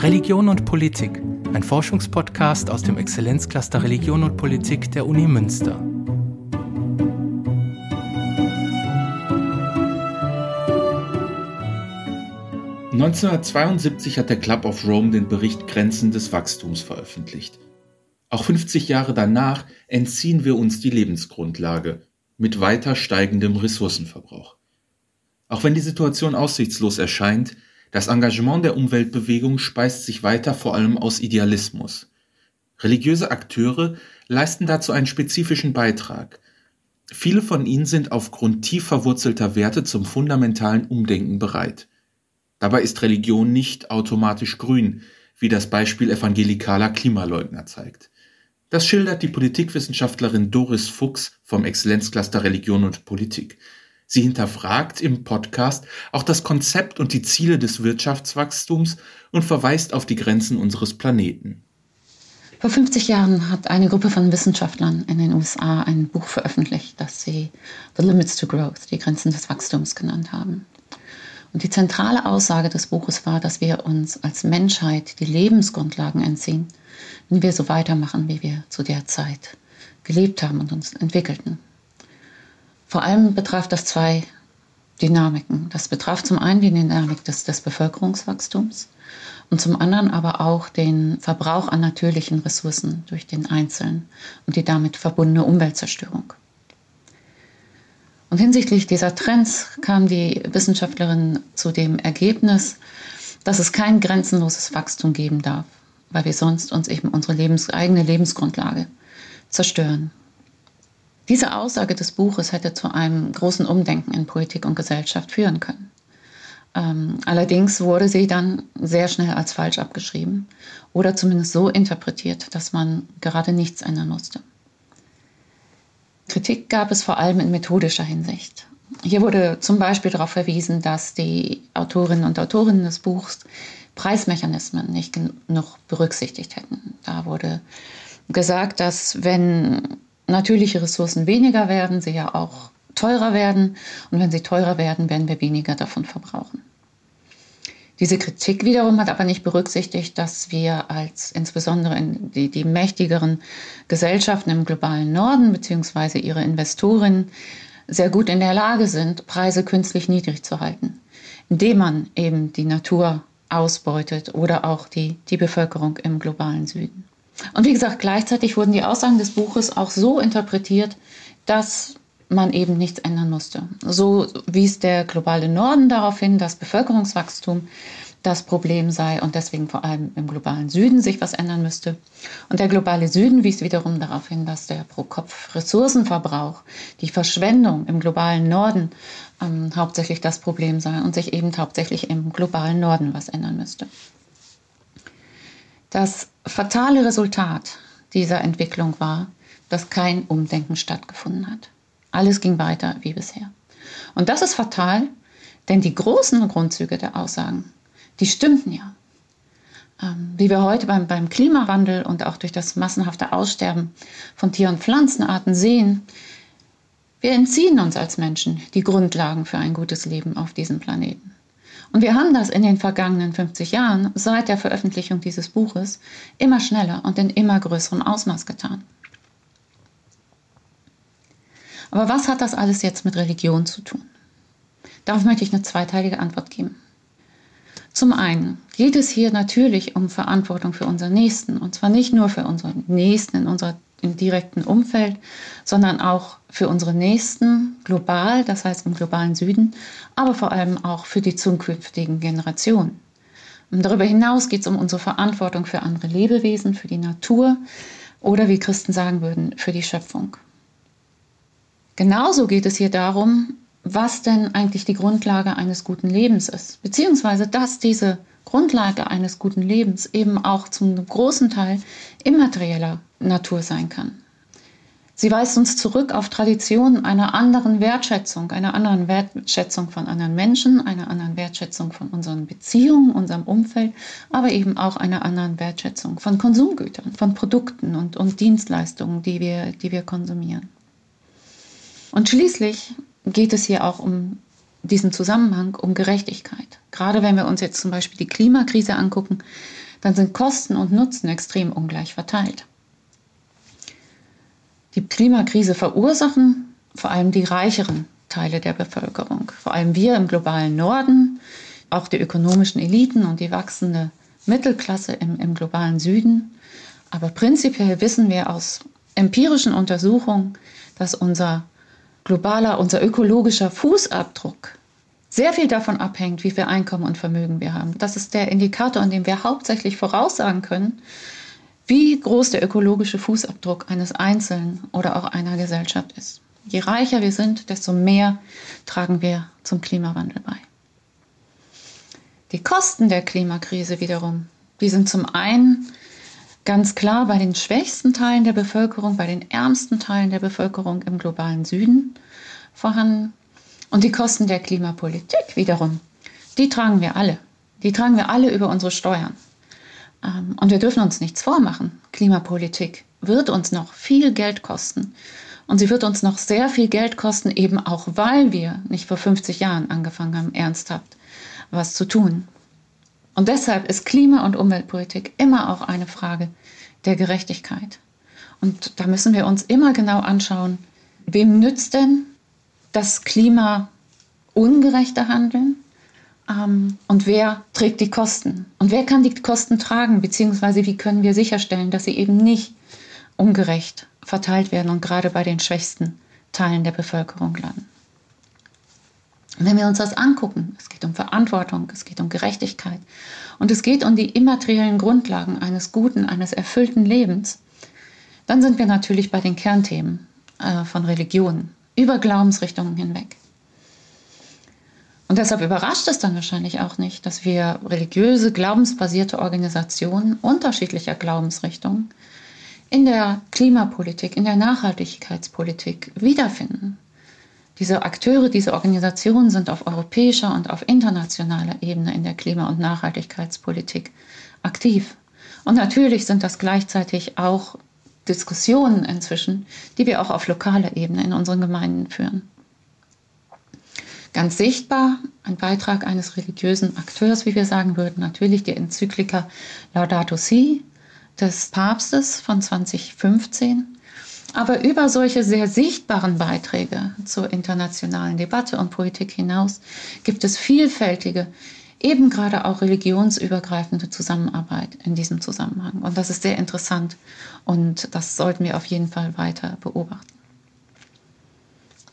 Religion und Politik, ein Forschungspodcast aus dem Exzellenzcluster Religion und Politik der Uni Münster. (1972) hat der Club of Rome den Bericht Grenzen des Wachstums veröffentlicht. Auch 50 Jahre danach entziehen wir uns die Lebensgrundlage mit weiter steigendem Ressourcenverbrauch. Auch wenn die Situation aussichtslos erscheint, das Engagement der Umweltbewegung speist sich weiter vor allem aus Idealismus. Religiöse Akteure leisten dazu einen spezifischen Beitrag. Viele von ihnen sind aufgrund tief verwurzelter Werte zum fundamentalen Umdenken bereit. Dabei ist Religion nicht automatisch grün, wie das Beispiel evangelikaler Klimaleugner zeigt. Das schildert die Politikwissenschaftlerin Doris Fuchs vom Exzellenzcluster Religion und Politik. Sie hinterfragt im Podcast auch das Konzept und die Ziele des Wirtschaftswachstums und verweist auf die Grenzen unseres Planeten. Vor 50 Jahren hat eine Gruppe von Wissenschaftlern in den USA ein Buch veröffentlicht, das sie The Limits to Growth, die Grenzen des Wachstums genannt haben. Und die zentrale Aussage des Buches war, dass wir uns als Menschheit die Lebensgrundlagen entziehen, wenn wir so weitermachen, wie wir zu der Zeit gelebt haben und uns entwickelten. Vor allem betraf das zwei Dynamiken. Das betraf zum einen die Dynamik des, des Bevölkerungswachstums und zum anderen aber auch den Verbrauch an natürlichen Ressourcen durch den Einzelnen und die damit verbundene Umweltzerstörung. Und hinsichtlich dieser Trends kam die Wissenschaftlerin zu dem Ergebnis, dass es kein grenzenloses Wachstum geben darf, weil wir sonst uns eben unsere Lebens eigene Lebensgrundlage zerstören. Diese Aussage des Buches hätte zu einem großen Umdenken in Politik und Gesellschaft führen können. Ähm, allerdings wurde sie dann sehr schnell als falsch abgeschrieben oder zumindest so interpretiert, dass man gerade nichts ändern musste. Kritik gab es vor allem in methodischer Hinsicht. Hier wurde zum Beispiel darauf verwiesen, dass die Autorinnen und Autorinnen des Buchs Preismechanismen nicht genug berücksichtigt hätten. Da wurde gesagt, dass wenn natürliche Ressourcen weniger werden, sie ja auch teurer werden. Und wenn sie teurer werden, werden wir weniger davon verbrauchen. Diese Kritik wiederum hat aber nicht berücksichtigt, dass wir als insbesondere die, die mächtigeren Gesellschaften im globalen Norden bzw. ihre Investoren sehr gut in der Lage sind, Preise künstlich niedrig zu halten, indem man eben die Natur ausbeutet oder auch die, die Bevölkerung im globalen Süden. Und wie gesagt, gleichzeitig wurden die Aussagen des Buches auch so interpretiert, dass man eben nichts ändern musste. So wies der globale Norden darauf hin, dass Bevölkerungswachstum das Problem sei und deswegen vor allem im globalen Süden sich was ändern müsste. Und der globale Süden wies wiederum darauf hin, dass der Pro-Kopf-Ressourcenverbrauch, die Verschwendung im globalen Norden ähm, hauptsächlich das Problem sei und sich eben hauptsächlich im globalen Norden was ändern müsste. Das fatale Resultat dieser Entwicklung war, dass kein Umdenken stattgefunden hat. Alles ging weiter wie bisher. Und das ist fatal, denn die großen Grundzüge der Aussagen, die stimmten ja. Ähm, wie wir heute beim, beim Klimawandel und auch durch das massenhafte Aussterben von Tier- und Pflanzenarten sehen, wir entziehen uns als Menschen die Grundlagen für ein gutes Leben auf diesem Planeten. Und wir haben das in den vergangenen 50 Jahren, seit der Veröffentlichung dieses Buches, immer schneller und in immer größerem Ausmaß getan. Aber was hat das alles jetzt mit Religion zu tun? Darauf möchte ich eine zweiteilige Antwort geben. Zum einen geht es hier natürlich um Verantwortung für unseren Nächsten. Und zwar nicht nur für unseren Nächsten in unserer im direkten Umfeld, sondern auch für unsere Nächsten global, das heißt im globalen Süden, aber vor allem auch für die zukünftigen Generationen. Und darüber hinaus geht es um unsere Verantwortung für andere Lebewesen, für die Natur oder wie Christen sagen würden, für die Schöpfung. Genauso geht es hier darum, was denn eigentlich die Grundlage eines guten Lebens ist, beziehungsweise dass diese Grundlage eines guten Lebens eben auch zum großen Teil immaterieller Natur sein kann. Sie weist uns zurück auf Traditionen einer anderen Wertschätzung, einer anderen Wertschätzung von anderen Menschen, einer anderen Wertschätzung von unseren Beziehungen, unserem Umfeld, aber eben auch einer anderen Wertschätzung von Konsumgütern, von Produkten und, und Dienstleistungen, die wir, die wir konsumieren. Und schließlich geht es hier auch um diesen Zusammenhang um Gerechtigkeit. Gerade wenn wir uns jetzt zum Beispiel die Klimakrise angucken, dann sind Kosten und Nutzen extrem ungleich verteilt. Die Klimakrise verursachen vor allem die reicheren Teile der Bevölkerung, vor allem wir im globalen Norden, auch die ökonomischen Eliten und die wachsende Mittelklasse im, im globalen Süden. Aber prinzipiell wissen wir aus empirischen Untersuchungen, dass unser globaler, unser ökologischer Fußabdruck sehr viel davon abhängt, wie viel Einkommen und Vermögen wir haben. Das ist der Indikator, an dem wir hauptsächlich voraussagen können, wie groß der ökologische Fußabdruck eines Einzelnen oder auch einer Gesellschaft ist. Je reicher wir sind, desto mehr tragen wir zum Klimawandel bei. Die Kosten der Klimakrise wiederum, die sind zum einen ganz klar bei den schwächsten Teilen der Bevölkerung, bei den ärmsten Teilen der Bevölkerung im globalen Süden vorhanden. Und die Kosten der Klimapolitik wiederum, die tragen wir alle. Die tragen wir alle über unsere Steuern. Ähm, und wir dürfen uns nichts vormachen. Klimapolitik wird uns noch viel Geld kosten. Und sie wird uns noch sehr viel Geld kosten, eben auch weil wir nicht vor 50 Jahren angefangen haben, ernsthaft was zu tun. Und deshalb ist Klima- und Umweltpolitik immer auch eine Frage der Gerechtigkeit. Und da müssen wir uns immer genau anschauen, wem nützt denn das Klima ungerechte Handeln und wer trägt die Kosten und wer kann die Kosten tragen, beziehungsweise wie können wir sicherstellen, dass sie eben nicht ungerecht verteilt werden und gerade bei den schwächsten Teilen der Bevölkerung landen. Wenn wir uns das angucken, es geht um Verantwortung, es geht um Gerechtigkeit und es geht um die immateriellen Grundlagen eines guten, eines erfüllten Lebens, dann sind wir natürlich bei den Kernthemen äh, von Religion über Glaubensrichtungen hinweg. Und deshalb überrascht es dann wahrscheinlich auch nicht, dass wir religiöse, glaubensbasierte Organisationen unterschiedlicher Glaubensrichtungen in der Klimapolitik, in der Nachhaltigkeitspolitik wiederfinden. Diese Akteure, diese Organisationen sind auf europäischer und auf internationaler Ebene in der Klima- und Nachhaltigkeitspolitik aktiv. Und natürlich sind das gleichzeitig auch Diskussionen inzwischen, die wir auch auf lokaler Ebene in unseren Gemeinden führen. Ganz sichtbar ein Beitrag eines religiösen Akteurs, wie wir sagen würden, natürlich die Enzyklika Laudato Si des Papstes von 2015. Aber über solche sehr sichtbaren Beiträge zur internationalen Debatte und Politik hinaus gibt es vielfältige, eben gerade auch religionsübergreifende Zusammenarbeit in diesem Zusammenhang. Und das ist sehr interessant und das sollten wir auf jeden Fall weiter beobachten.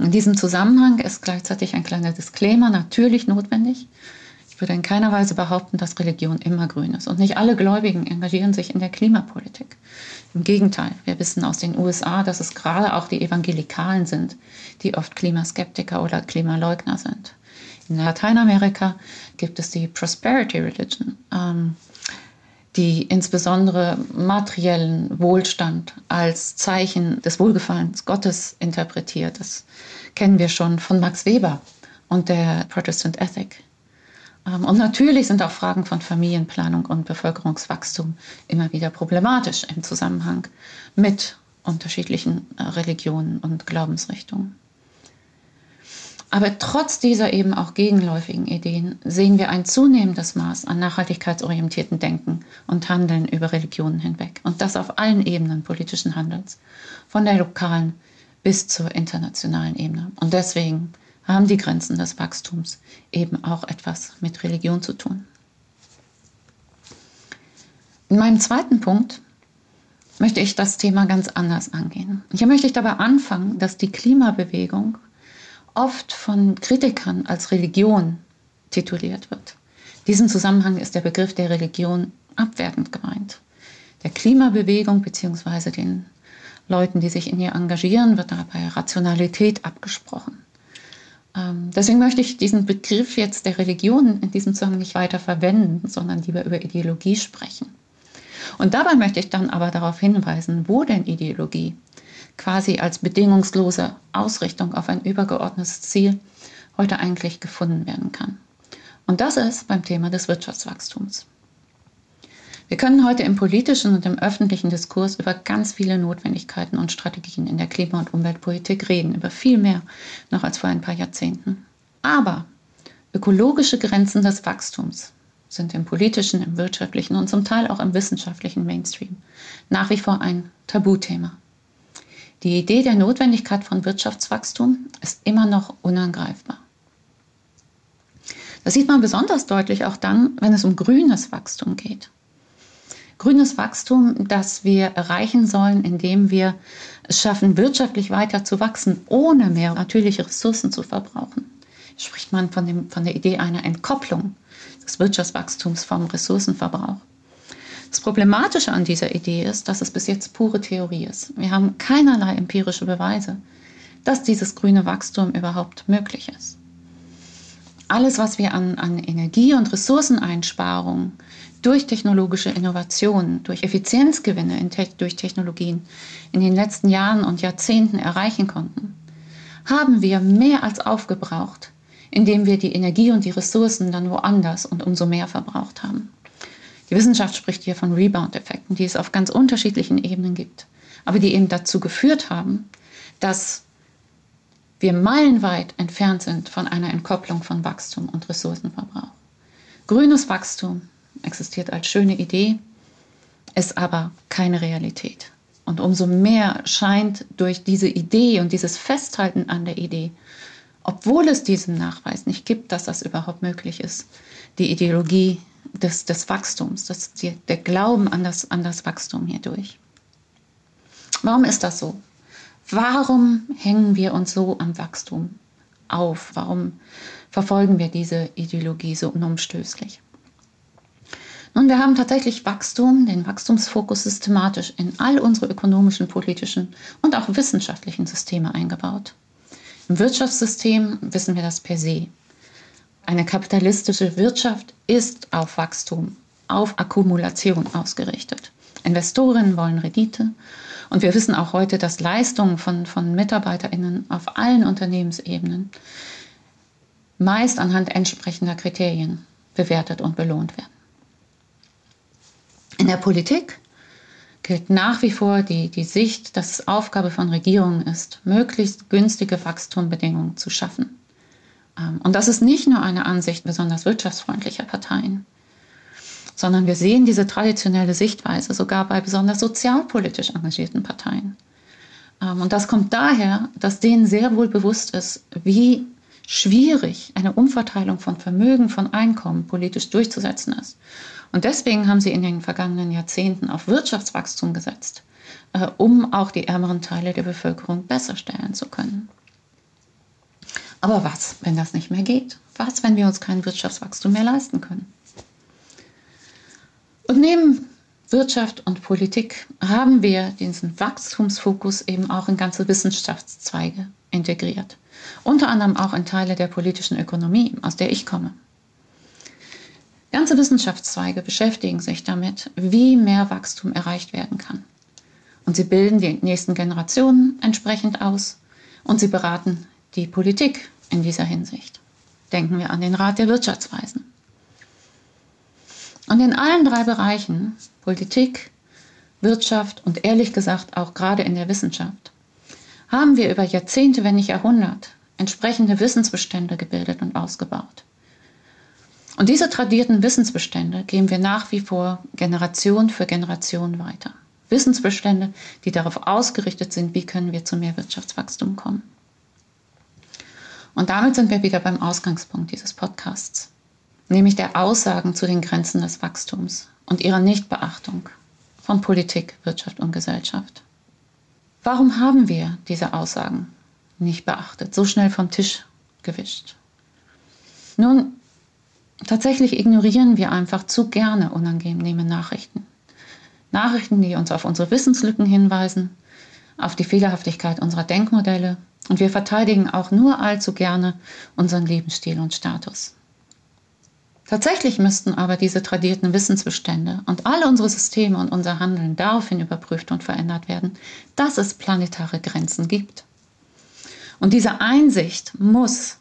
In diesem Zusammenhang ist gleichzeitig ein kleiner Disclaimer natürlich notwendig. Ich würde in keiner Weise behaupten, dass Religion immer grün ist. Und nicht alle Gläubigen engagieren sich in der Klimapolitik. Im Gegenteil, wir wissen aus den USA, dass es gerade auch die Evangelikalen sind, die oft Klimaskeptiker oder Klimaleugner sind. In Lateinamerika gibt es die Prosperity Religion, ähm, die insbesondere materiellen Wohlstand als Zeichen des Wohlgefallens Gottes interpretiert. Das kennen wir schon von Max Weber und der Protestant Ethic. Ähm, und natürlich sind auch Fragen von Familienplanung und Bevölkerungswachstum immer wieder problematisch im Zusammenhang mit unterschiedlichen äh, Religionen und Glaubensrichtungen. Aber trotz dieser eben auch gegenläufigen Ideen sehen wir ein zunehmendes Maß an nachhaltigkeitsorientierten Denken und Handeln über Religionen hinweg. Und das auf allen Ebenen politischen Handelns, von der lokalen bis zur internationalen Ebene. Und deswegen haben die Grenzen des Wachstums eben auch etwas mit Religion zu tun. In meinem zweiten Punkt möchte ich das Thema ganz anders angehen. Hier möchte ich dabei anfangen, dass die Klimabewegung oft von Kritikern als Religion tituliert wird. In diesem Zusammenhang ist der Begriff der Religion abwertend gemeint. Der Klimabewegung bzw. den Leuten, die sich in ihr engagieren, wird dabei Rationalität abgesprochen. Ähm, deswegen möchte ich diesen Begriff jetzt der Religion in diesem Zusammenhang nicht weiter verwenden, sondern lieber über Ideologie sprechen. Und dabei möchte ich dann aber darauf hinweisen, wo denn Ideologie quasi als bedingungslose Ausrichtung auf ein übergeordnetes Ziel heute eigentlich gefunden werden kann. Und das ist beim Thema des Wirtschaftswachstums. Wir können heute im politischen und im öffentlichen Diskurs über ganz viele Notwendigkeiten und Strategien in der Klima- und Umweltpolitik reden, über viel mehr noch als vor ein paar Jahrzehnten. Aber ökologische Grenzen des Wachstums, sind im politischen, im wirtschaftlichen und zum Teil auch im wissenschaftlichen Mainstream nach wie vor ein Tabuthema. Die Idee der Notwendigkeit von Wirtschaftswachstum ist immer noch unangreifbar. Das sieht man besonders deutlich auch dann, wenn es um grünes Wachstum geht. Grünes Wachstum, das wir erreichen sollen, indem wir es schaffen, wirtschaftlich weiter zu wachsen, ohne mehr natürliche Ressourcen zu verbrauchen. Spricht man von, dem, von der Idee einer Entkopplung des Wirtschaftswachstums vom Ressourcenverbrauch. Das Problematische an dieser Idee ist, dass es bis jetzt pure Theorie ist. Wir haben keinerlei empirische Beweise, dass dieses grüne Wachstum überhaupt möglich ist. Alles, was wir an, an Energie- und Ressourceneinsparungen durch technologische Innovationen, durch Effizienzgewinne in te durch Technologien in den letzten Jahren und Jahrzehnten erreichen konnten, haben wir mehr als aufgebraucht, indem wir die Energie und die Ressourcen dann woanders und umso mehr verbraucht haben. Die Wissenschaft spricht hier von Rebound-Effekten, die es auf ganz unterschiedlichen Ebenen gibt, aber die eben dazu geführt haben, dass wir meilenweit entfernt sind von einer Entkopplung von Wachstum und Ressourcenverbrauch. Grünes Wachstum existiert als schöne Idee, ist aber keine Realität. Und umso mehr scheint durch diese Idee und dieses Festhalten an der Idee, obwohl es diesen Nachweis nicht gibt, dass das überhaupt möglich ist, die Ideologie des, des Wachstums, die, der Glauben an das, an das Wachstum hierdurch. Warum ist das so? Warum hängen wir uns so am Wachstum auf? Warum verfolgen wir diese Ideologie so unumstößlich? Nun, wir haben tatsächlich Wachstum, den Wachstumsfokus systematisch in all unsere ökonomischen, politischen und auch wissenschaftlichen Systeme eingebaut. Im Wirtschaftssystem wissen wir das per se. Eine kapitalistische Wirtschaft ist auf Wachstum, auf Akkumulation ausgerichtet. Investorinnen wollen Rendite und wir wissen auch heute, dass Leistungen von, von MitarbeiterInnen auf allen Unternehmensebenen meist anhand entsprechender Kriterien bewertet und belohnt werden. In der Politik gilt nach wie vor die, die Sicht, dass es Aufgabe von Regierungen ist, möglichst günstige Wachstumbedingungen zu schaffen. Ähm, und das ist nicht nur eine Ansicht besonders wirtschaftsfreundlicher Parteien, sondern wir sehen diese traditionelle Sichtweise sogar bei besonders sozialpolitisch engagierten Parteien. Ähm, und das kommt daher, dass denen sehr wohl bewusst ist, wie schwierig eine Umverteilung von Vermögen, von Einkommen politisch durchzusetzen ist. Und deswegen haben sie in den vergangenen Jahrzehnten auf Wirtschaftswachstum gesetzt, äh, um auch die ärmeren Teile der Bevölkerung besser stellen zu können. Aber was, wenn das nicht mehr geht? Was, wenn wir uns kein Wirtschaftswachstum mehr leisten können? Und neben Wirtschaft und Politik haben wir diesen Wachstumsfokus eben auch in ganze Wissenschaftszweige integriert. Unter anderem auch in Teile der politischen Ökonomie, aus der ich komme. Ganze Wissenschaftszweige beschäftigen sich damit, wie mehr Wachstum erreicht werden kann. Und sie bilden die nächsten Generationen entsprechend aus und sie beraten die Politik in dieser Hinsicht. Denken wir an den Rat der Wirtschaftsweisen. Und in allen drei Bereichen, Politik, Wirtschaft und ehrlich gesagt auch gerade in der Wissenschaft, haben wir über Jahrzehnte, wenn nicht Jahrhundert, entsprechende Wissensbestände gebildet und ausgebaut. Und diese tradierten Wissensbestände geben wir nach wie vor Generation für Generation weiter. Wissensbestände, die darauf ausgerichtet sind, wie können wir zu mehr Wirtschaftswachstum kommen. Und damit sind wir wieder beim Ausgangspunkt dieses Podcasts, nämlich der Aussagen zu den Grenzen des Wachstums und ihrer Nichtbeachtung von Politik, Wirtschaft und Gesellschaft. Warum haben wir diese Aussagen nicht beachtet, so schnell vom Tisch gewischt? Nun, Tatsächlich ignorieren wir einfach zu gerne unangenehme Nachrichten. Nachrichten, die uns auf unsere Wissenslücken hinweisen, auf die Fehlerhaftigkeit unserer Denkmodelle und wir verteidigen auch nur allzu gerne unseren Lebensstil und Status. Tatsächlich müssten aber diese tradierten Wissensbestände und alle unsere Systeme und unser Handeln daraufhin überprüft und verändert werden, dass es planetare Grenzen gibt. Und diese Einsicht muss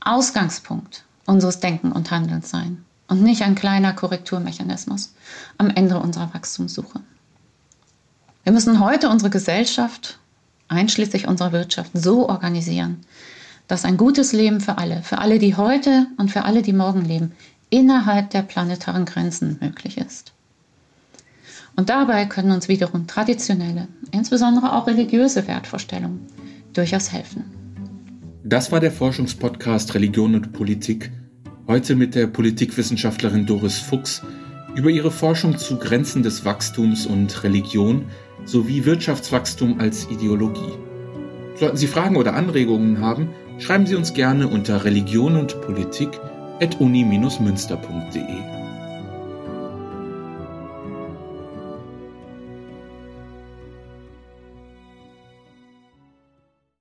Ausgangspunkt unseres Denken und Handelns sein und nicht ein kleiner Korrekturmechanismus am Ende unserer Wachstumssuche. Wir müssen heute unsere Gesellschaft, einschließlich unserer Wirtschaft, so organisieren, dass ein gutes Leben für alle, für alle, die heute und für alle, die morgen leben, innerhalb der planetaren Grenzen möglich ist. Und dabei können uns wiederum traditionelle, insbesondere auch religiöse Wertvorstellungen durchaus helfen. Das war der Forschungspodcast Religion und Politik. Heute mit der Politikwissenschaftlerin Doris Fuchs über ihre Forschung zu Grenzen des Wachstums und Religion sowie Wirtschaftswachstum als Ideologie. Sollten Sie Fragen oder Anregungen haben, schreiben Sie uns gerne unter Religion und Politik at uni-münster.de.